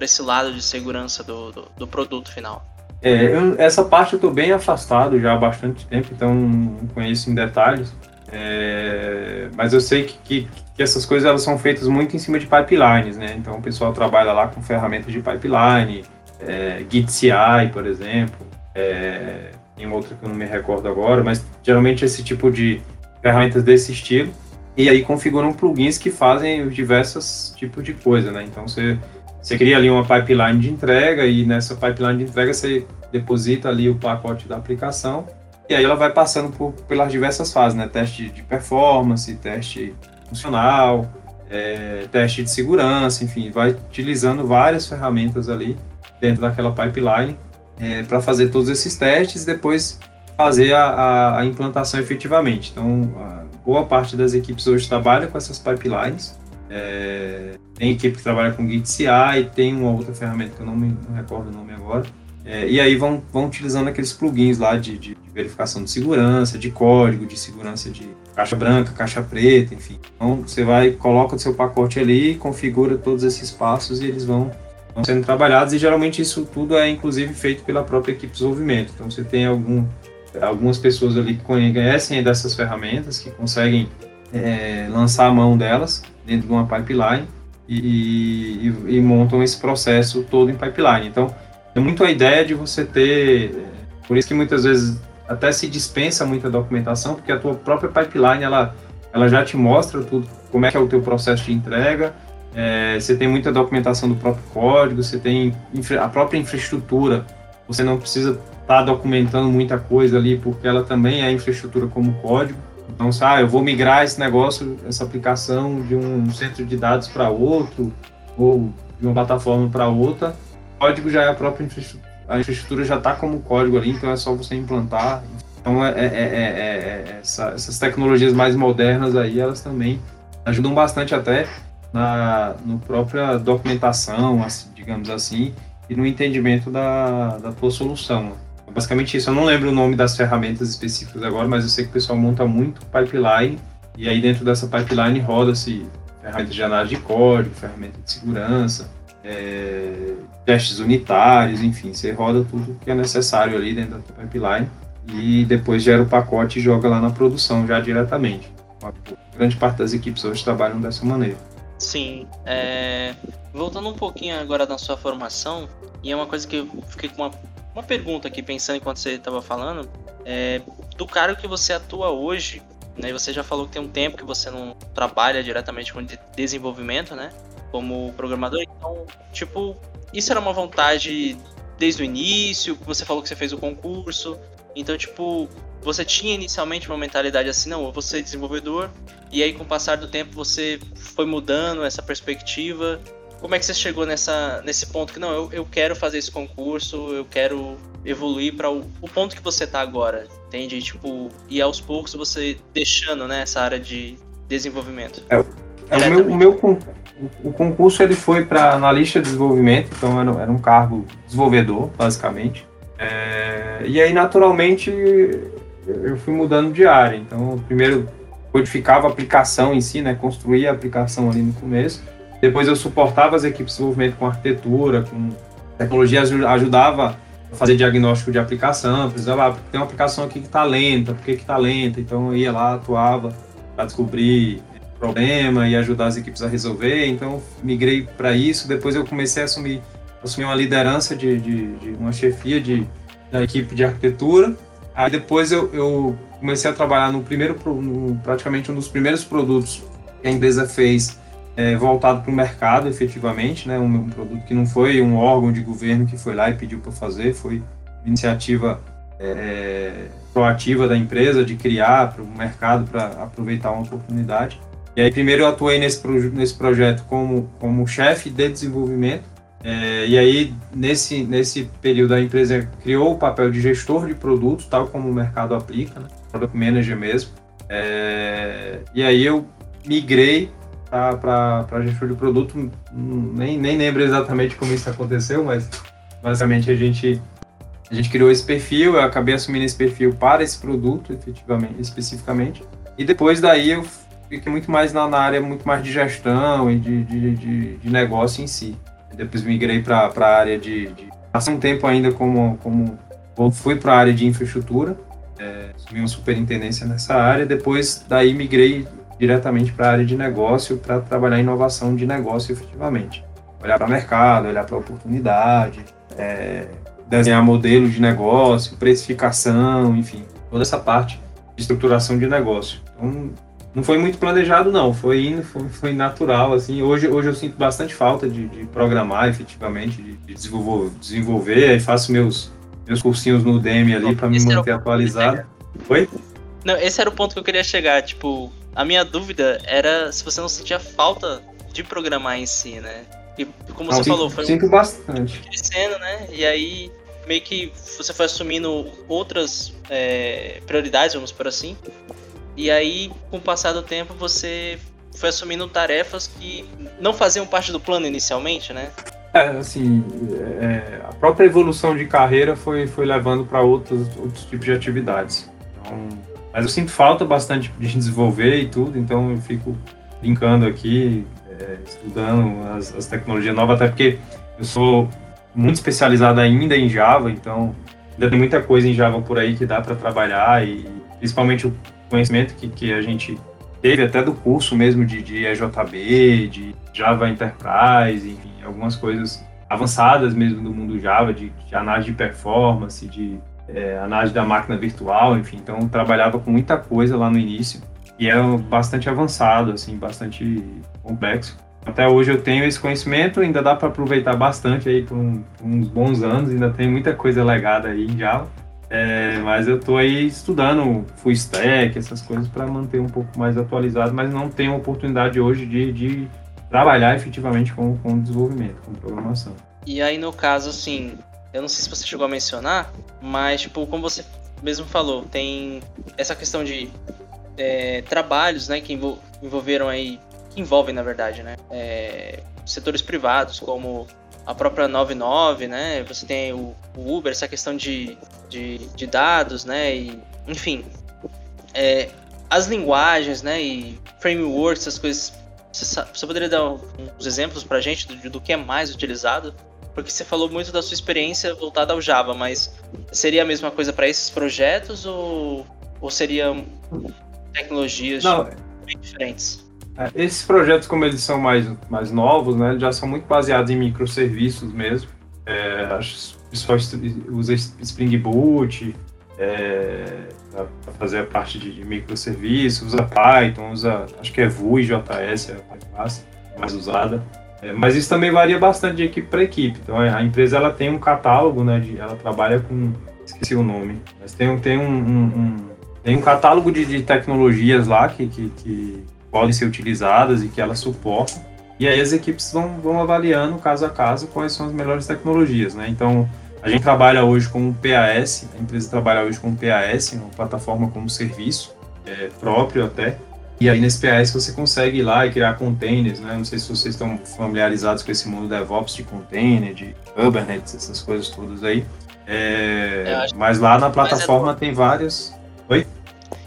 esse lado de segurança do, do, do produto final? É, eu, essa parte eu estou bem afastado já há bastante tempo, então não conheço em detalhes. É, mas eu sei que, que, que, essas coisas elas são feitas muito em cima de pipelines, né? Então o pessoal trabalha lá com ferramentas de pipeline, é, Git CI, por exemplo, é, tem outra que eu não me recordo agora, mas geralmente esse tipo de ferramentas desse estilo. E aí configuram plugins que fazem os diversos tipos de coisa, né? Então você, você cria ali uma pipeline de entrega e nessa pipeline de entrega você deposita ali o pacote da aplicação e aí ela vai passando por, pelas diversas fases, né? Teste de performance, teste funcional, é, teste de segurança, enfim, vai utilizando várias ferramentas ali dentro daquela pipeline é, para fazer todos esses testes e depois fazer a, a, a, implantação efetivamente. Então, boa parte das equipes hoje trabalha com essas pipelines. É, tem equipe que trabalha com Git CI, tem uma outra ferramenta que eu não me não recordo o nome agora. É, e aí vão, vão utilizando aqueles plugins lá de, de, de, verificação de segurança, de código, de segurança de caixa branca, caixa preta, enfim. Então você vai, coloca o seu pacote ali, configura todos esses passos e eles vão estão sendo trabalhados e geralmente isso tudo é inclusive feito pela própria equipe de desenvolvimento. Então você tem algum, algumas pessoas ali que conhecem dessas ferramentas, que conseguem é, lançar a mão delas dentro de uma pipeline e, e, e, montam esse processo todo em pipeline. Então é muito a ideia de você ter, por isso que muitas vezes até se dispensa muita documentação, porque a tua própria pipeline ela, ela já te mostra tudo, como é que é o teu processo de entrega, é, você tem muita documentação do próprio código, você tem a própria infraestrutura. Você não precisa estar tá documentando muita coisa ali, porque ela também é infraestrutura como código. Então, ah, eu vou migrar esse negócio, essa aplicação de um centro de dados para outro, ou de uma plataforma para outra. O código já é a própria infraestrutura. A infraestrutura já está como código ali, então é só você implantar. Então, é, é, é, essa, essas tecnologias mais modernas aí, elas também ajudam bastante até na no própria documentação, assim, digamos assim, e no entendimento da, da tua solução. Basicamente isso. Eu não lembro o nome das ferramentas específicas agora, mas eu sei que o pessoal monta muito pipeline e aí dentro dessa pipeline roda-se ferramentas de análise de código, ferramenta de segurança, é, testes unitários, enfim, você roda tudo que é necessário ali dentro da pipeline e depois gera o pacote e joga lá na produção já diretamente. A grande parte das equipes hoje trabalham dessa maneira. Sim. É... Voltando um pouquinho agora na sua formação, e é uma coisa que eu fiquei com uma, uma pergunta aqui pensando enquanto você estava falando, é... do cargo que você atua hoje, né? Você já falou que tem um tempo que você não trabalha diretamente com desenvolvimento, né? Como programador, então, tipo, isso era uma vontade desde o início, você falou que você fez o concurso, então, tipo, você tinha inicialmente uma mentalidade assim, não, eu vou ser desenvolvedor, e aí com o passar do tempo você foi mudando essa perspectiva. Como é que você chegou nessa, nesse ponto que não, eu, eu quero fazer esse concurso, eu quero evoluir para o, o, ponto que você está agora, entende? Tipo, e aos poucos você deixando né, essa área de desenvolvimento. É, é o, meu, o, meu, o concurso ele foi para analista de desenvolvimento, então era, era um cargo desenvolvedor, basicamente. É, e aí, naturalmente, eu fui mudando de área. Então, primeiro codificava a aplicação em si, né, construía a aplicação ali no começo. Depois eu suportava as equipes de desenvolvimento com arquitetura, com tecnologia, ajudava a fazer diagnóstico de aplicação, precisava, ah, tem uma aplicação aqui que está lenta, por que está lenta? Então eu ia lá, atuava para descobrir problema e ajudar as equipes a resolver. Então migrei para isso. Depois eu comecei a assumir, assumir uma liderança de, de, de uma chefia de, da equipe de arquitetura. Aí depois eu, eu comecei a trabalhar no primeiro, no, praticamente um dos primeiros produtos que a empresa fez é, voltado para o mercado, efetivamente, né? Um, um, produto que não foi um órgão de governo que foi lá e pediu para fazer, foi iniciativa é, proativa da empresa de criar para o mercado para aproveitar uma oportunidade. E aí primeiro eu atuei nesse, nesse projeto como, como chefe de desenvolvimento, é, e aí nesse, nesse período a empresa criou o papel de gestor de produtos, tal como o mercado aplica, né? Product Manager mesmo. É, e aí eu migrei para gestor de produto, nem, nem lembro exatamente como isso aconteceu, mas basicamente a gente a gente criou esse perfil, eu acabei assumindo esse perfil para esse produto, efetivamente, especificamente. E depois daí eu fiquei muito mais na, na área muito mais de gestão e de, de, de, de negócio em si. Depois migrei para a área de, de. Passei um tempo ainda como. como fui para a área de infraestrutura, é, assumi uma superintendência nessa área. Depois daí migrei diretamente para a área de negócio para trabalhar inovação de negócio efetivamente. Olhar para o mercado, olhar para a oportunidade, é, desenhar modelos de negócio, precificação, enfim, toda essa parte de estruturação de negócio. Então, não foi muito planejado, não. Foi indo, foi, foi natural, assim. Hoje, hoje eu sinto bastante falta de, de programar, efetivamente, de, de desenvolver, desenvolver. faço meus, meus cursinhos no Udemy ali para me manter atualizado. Foi? Não, esse era o ponto que eu queria chegar. Tipo, a minha dúvida era se você não sentia falta de programar em si, né? E como não, você sinto, falou, foi sinto um... bastante. crescendo, né? E aí meio que você foi assumindo outras é, prioridades, vamos por assim. E aí, com o passar do tempo, você foi assumindo tarefas que não faziam parte do plano inicialmente, né? É, assim, é, a própria evolução de carreira foi, foi levando para outros, outros tipos de atividades. Então, mas eu sinto falta bastante de desenvolver e tudo, então eu fico brincando aqui, é, estudando as, as, tecnologias novas, até porque eu sou muito especializado ainda em Java, então ainda tem muita coisa em Java por aí que dá para trabalhar e principalmente o conhecimento que, que a gente teve até do curso mesmo de, de EJB, de Java Enterprise, enfim, algumas coisas avançadas mesmo do mundo Java, de, de análise de performance, de é, análise da máquina virtual, enfim, então trabalhava com muita coisa lá no início e era bastante avançado, assim, bastante complexo. Até hoje eu tenho esse conhecimento, ainda dá para aproveitar bastante aí por, um, por, uns bons anos, ainda tem muita coisa legada aí em Java. É, mas eu estou aí estudando full stack, essas coisas para manter um pouco mais atualizado, mas não tenho oportunidade hoje de, de trabalhar efetivamente com, com desenvolvimento, com programação. E aí, no caso, assim, eu não sei se você chegou a mencionar, mas, tipo, como você mesmo falou, tem essa questão de é, trabalhos, né, que envolveram aí, que envolvem, na verdade, né, é, setores privados, como a própria 99, né? Você tem o, o Uber, essa questão de, de, de, dados, né? E, enfim, é, as linguagens, né? E frameworks, essas coisas. Você, você poderia dar uns exemplos para a gente do, do que é mais utilizado? Porque você falou muito da sua experiência voltada ao Java, mas seria a mesma coisa para esses projetos ou, ou seria tecnologias Não, bem diferentes? É, esses projetos, como eles são mais, mais novos, né, já são muito baseados em microserviços mesmo. É, acho que o pessoal usa Spring Boot é, para fazer a parte de, microserviços, usa Python, usa, acho que é Vue, JS, é a mais, mais usada. É, mas isso também varia bastante de equipe para equipe. Então a empresa ela tem um catálogo, né, de, ela trabalha com, esqueci o nome, mas tem, tem um, um, um tem um catálogo de, de tecnologias lá que, que, que podem ser utilizadas e que elas suportam. E aí as equipes vão, vão avaliando caso a caso quais são as melhores tecnologias, né? Então, a gente trabalha hoje com o PAS, a empresa trabalha hoje com o PAS, uma plataforma como serviço é, próprio até. E aí nesse PAS você consegue ir lá e criar containers, né? Não sei se vocês estão familiarizados com esse mundo DevOps de container, de Kubernetes, essas coisas todas aí. É, mas lá na plataforma é tem várias. Oi?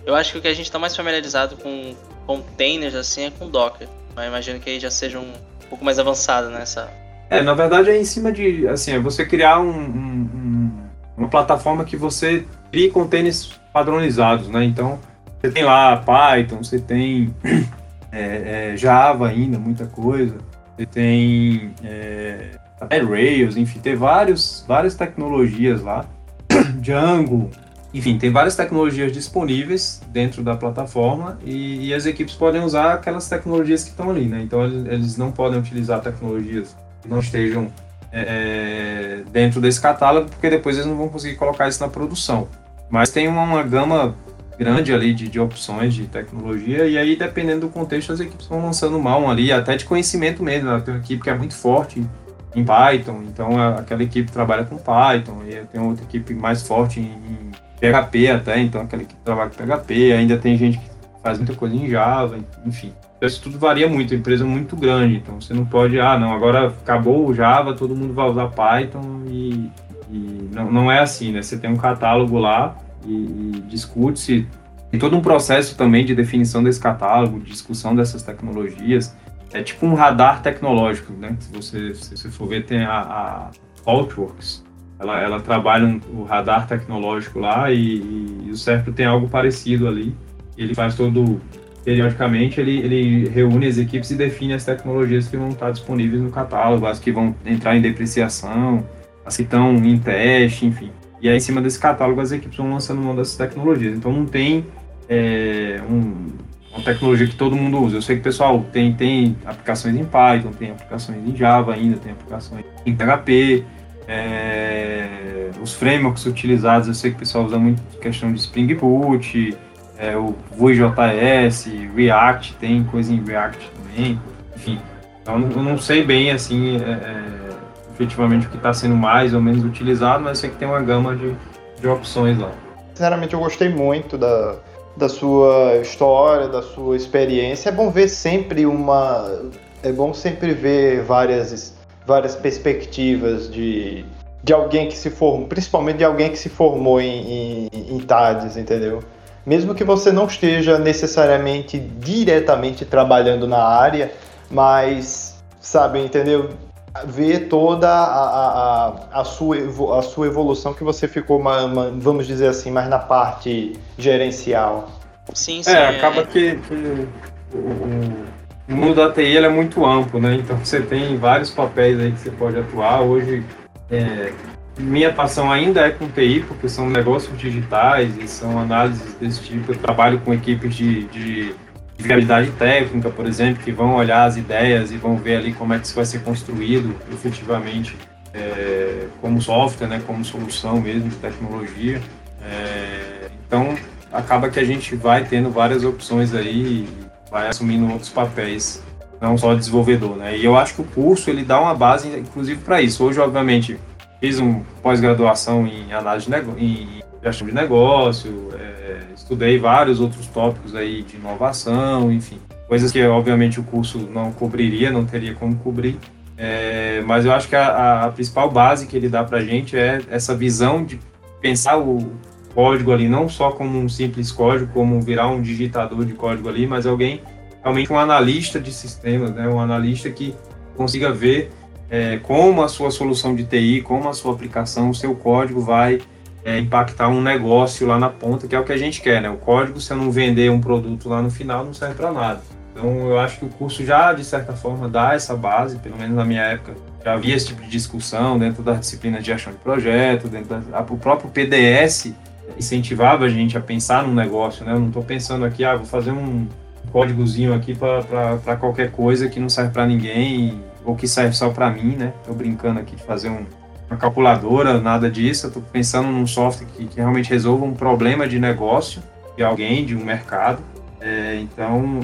Eu acho que o que a gente está mais familiarizado com containers assim é com Docker. Mas imagino que aí já seja um pouco mais avançado nessa. É, na verdade é em cima de. Assim, é você criar um, um, uma plataforma que você crie containers padronizados, né? Então, você tem lá Python, você tem [clears throat] é, é, Java ainda, muita coisa. Você tem é, Rails, enfim, tem vários, várias tecnologias lá. [clears throat] Django, enfim, tem várias tecnologias disponíveis dentro da plataforma e, e, as equipes podem usar aquelas tecnologias que estão ali, né? Então eles, eles não podem utilizar tecnologias que não estejam é, é, dentro desse catálogo, porque depois eles não vão conseguir colocar isso na produção. Mas tem uma, uma gama grande ali de, de opções de tecnologia, e aí, dependendo do contexto, as equipes vão lançando mão ali, até de conhecimento mesmo. Né? Tem uma equipe que é muito forte em Python, então aquela equipe trabalha com Python, e tem outra equipe mais forte em, PHP até, então aquela equipe trabalha com PHP, ainda tem gente que faz muita coisa em Java, enfim. Isso tudo varia muito, a empresa é muito grande, então você não pode, ah, não, agora acabou o Java, todo mundo vai usar Python e, e não, não é assim, né? Você tem um catálogo lá, e, e discute-se. Tem todo um processo também de definição desse catálogo, de discussão dessas tecnologias. É tipo um radar tecnológico, né? Se você, se você for ver, tem a, a Outworks. Ela, ela trabalha um, o radar tecnológico lá e, e, o Serpro tem algo parecido ali. Ele faz todo, periodicamente, ele, ele reúne as equipes e define as tecnologias que vão estar disponíveis no catálogo, as que vão entrar em depreciação, as que estão em teste, enfim. E aí, em cima desse catálogo, as equipes vão lançando mão dessas tecnologias. Então, não tem é, um, uma tecnologia que todo mundo usa. Eu sei que pessoal tem, tem aplicações em Python, tem aplicações em Java ainda, tem aplicações em PHP. É, os frameworks utilizados, eu sei que o pessoal usa muito questão de Spring Boot, é, o Vue.js, React, tem coisa em React também, enfim. Então, eu não sei bem, assim, é, é efetivamente o que está sendo mais ou menos utilizado, mas sei que tem uma gama de, de opções lá. Sinceramente, eu gostei muito da, da sua história, da sua experiência. É bom ver sempre uma. É bom sempre ver várias, várias perspectivas de, de alguém que se formou, principalmente de alguém que se formou em, em, em TADES, entendeu? Mesmo que você não esteja necessariamente diretamente trabalhando na área, mas, sabe, entendeu? Ver toda a, a, a, sua, a sua evolução que você ficou, uma, uma, vamos dizer assim, mais na parte gerencial. Sim, sim. É, acaba é. que, que o, o mundo da TI é muito amplo, né? Então você tem vários papéis aí que você pode atuar. Hoje, é, minha atuação ainda é com TI, porque são negócios digitais e são análises desse tipo. Eu trabalho com equipes de, de de viabilidade técnica, por exemplo, que vão olhar as ideias e vão ver ali como é que isso vai ser construído efetivamente é, como software, né, como solução mesmo de tecnologia. É, então, acaba que a gente vai tendo várias opções aí, vai assumindo outros papéis, não só desenvolvedor, né? E eu acho que o curso ele dá uma base, inclusive, para isso. Hoje, obviamente, fiz um pós-graduação em análise de em gestão de negócio, é, estudei vários outros tópicos aí de inovação, enfim, coisas que obviamente o curso não cobriria, não teria como cobrir. É, mas eu acho que a, a, principal base que ele dá para a gente é essa visão de pensar o código ali não só como um simples código, como virar um digitador de código ali, mas alguém realmente um analista de sistemas, né? um analista que consiga ver é, como a sua solução de TI, como a sua aplicação, o seu código vai é, impactar um negócio lá na ponta, que é o que a gente quer, né? O código, se eu não vender um produto lá no final, não serve para nada. Então, eu acho que o curso já, de certa forma, dá essa base, pelo menos na minha época, já havia esse tipo de discussão dentro das disciplinas de gestão de projeto, dentro da, o próprio PDS incentivava a gente a pensar no negócio, né? Eu não estou pensando aqui, ah, vou fazer um códigozinho aqui para qualquer coisa que não serve para ninguém ou que serve só para mim, né? Estou brincando aqui de fazer um, uma calculadora, nada disso. Eu estou pensando num software que, que, realmente resolva um problema de negócio de alguém, de um mercado. É, então,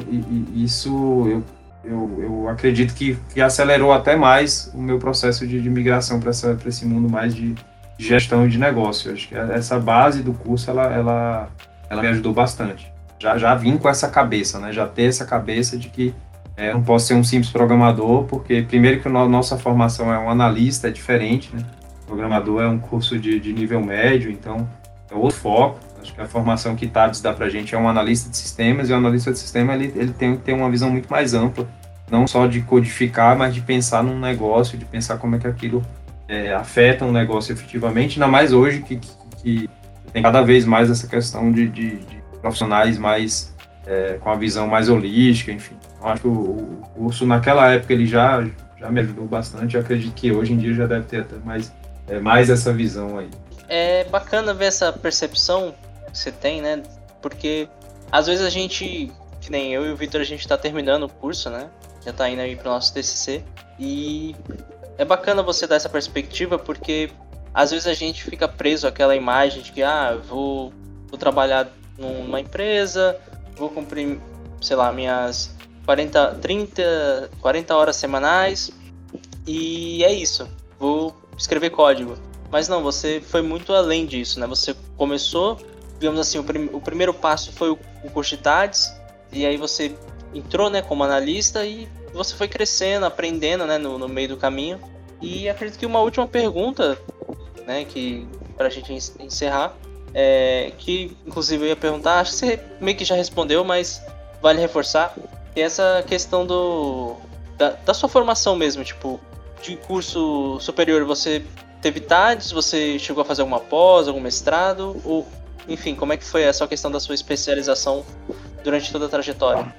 isso eu, eu, eu acredito que, que, acelerou até mais o meu processo de, de migração para esse mundo mais de gestão de negócio. Eu acho que essa base do curso ela, ela, ela me ajudou bastante. Já, já vim com essa cabeça, né? Já ter essa cabeça de que é, não posso ser um simples programador, porque primeiro que a nossa formação é um analista, é diferente, né? programador é um curso de, de nível médio, então é outro foco. Acho que a formação que TADS dá para a gente é um analista de sistemas, e o analista de sistema ele, ele tem que ter uma visão muito mais ampla, não só de codificar, mas de pensar num negócio, de pensar como é que aquilo é, afeta um negócio efetivamente, ainda mais hoje que, que, que tem cada vez mais essa questão de, de, de profissionais mais é, com a visão mais holística, enfim. Acho que o, curso naquela época ele já, já me ajudou bastante, eu acredito que hoje em dia já deve ter até mais, é, mais essa visão aí. É bacana ver essa percepção que você tem, né? Porque às vezes a gente, que nem eu e o Victor, a gente tá terminando o curso, né? Já tá indo aí pro nosso TCC. E é bacana você dar essa perspectiva porque às vezes a gente fica preso àquela imagem de que, ah, vou, vou trabalhar numa empresa, vou cumprir, sei lá, minhas 40, 30, 40 horas semanais e é isso. Vou escrever código. Mas não, você foi muito além disso, né? Você começou digamos assim, o, prim o primeiro passo foi o, o e aí você entrou né, como analista e você foi crescendo, aprendendo né, no, no meio do caminho. E acredito que uma última pergunta, né, que para a gente encerrar, é, que inclusive eu ia perguntar, acho que você meio que já respondeu, mas vale reforçar, é essa questão do da, da sua formação mesmo, tipo, de curso superior, você teve TADS, você chegou a fazer alguma pós, algum mestrado, ou enfim, como é que foi essa questão da sua especialização durante toda a trajetória?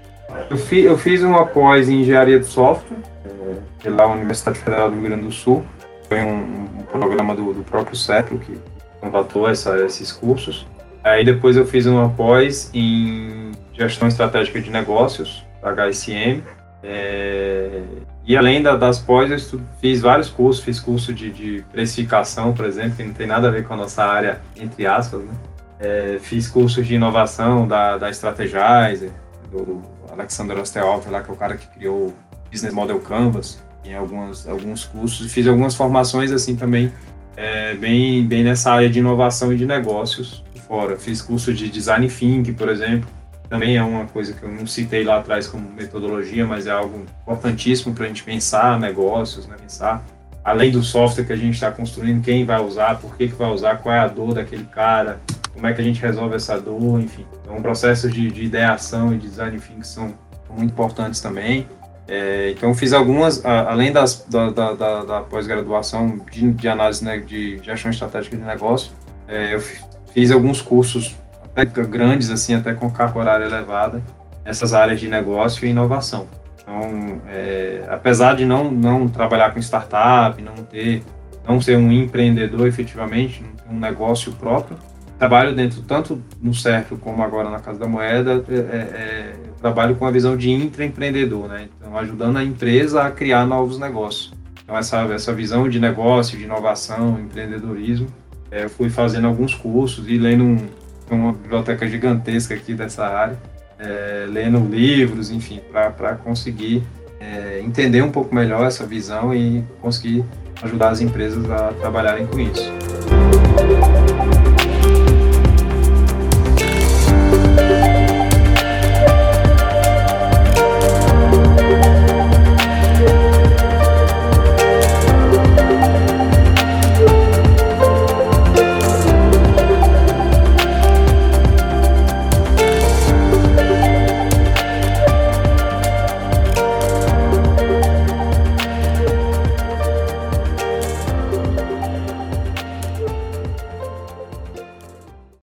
Eu, fi, eu fiz uma pós em engenharia de software é, pela Universidade Federal do Rio Grande do Sul. Foi um, um programa do, do próprio CEPRO que contratou essa, esses cursos. Aí depois eu fiz uma pós em gestão estratégica de negócios, HSM. É, e além da, das pós, eu estudo, fiz vários cursos, fiz curso de, de precificação, por exemplo, que não tem nada a ver com a nossa área, entre aspas, né? É, fiz cursos de inovação da, da Strategizer, do Alexander Osterhoff, lá, que é o cara que criou o Business Model Canvas, em algumas, alguns cursos. Fiz algumas formações assim também, é, bem, bem nessa área de inovação e de negócios fora. Fiz curso de Design Think, por exemplo, também é uma coisa que eu não citei lá atrás como metodologia, mas é algo importantíssimo para a gente pensar negócios, né? pensar além do software que a gente está construindo, quem vai usar, por que, que vai usar, qual é a dor daquele cara, como é que a gente resolve essa dor, enfim. Então, processos de, de ideação e design thinking são muito importantes também. É, então, fiz algumas, além das, da, da, da, da pós-graduação de, de, análise né, de gestão estratégica de negócio, é, eu fiz alguns cursos grandes, assim, até com carga horária elevada, nessas áreas de negócio e inovação. Então, é, apesar de não, não trabalhar com startup, não ter, não ser um empreendedor efetivamente, não ter um negócio próprio, trabalho dentro tanto no CERF como agora na Casa da Moeda, é, é, é trabalho com a visão de intraempreendedor, né? Então, ajudando a empresa a criar novos negócios. Então, essa, essa visão de negócio, de inovação, empreendedorismo, é, eu fui fazendo alguns cursos e lendo um, uma biblioteca gigantesca aqui dessa área, é, lendo livros, enfim, para conseguir é, entender um pouco melhor essa visão e conseguir ajudar as empresas a trabalharem com isso.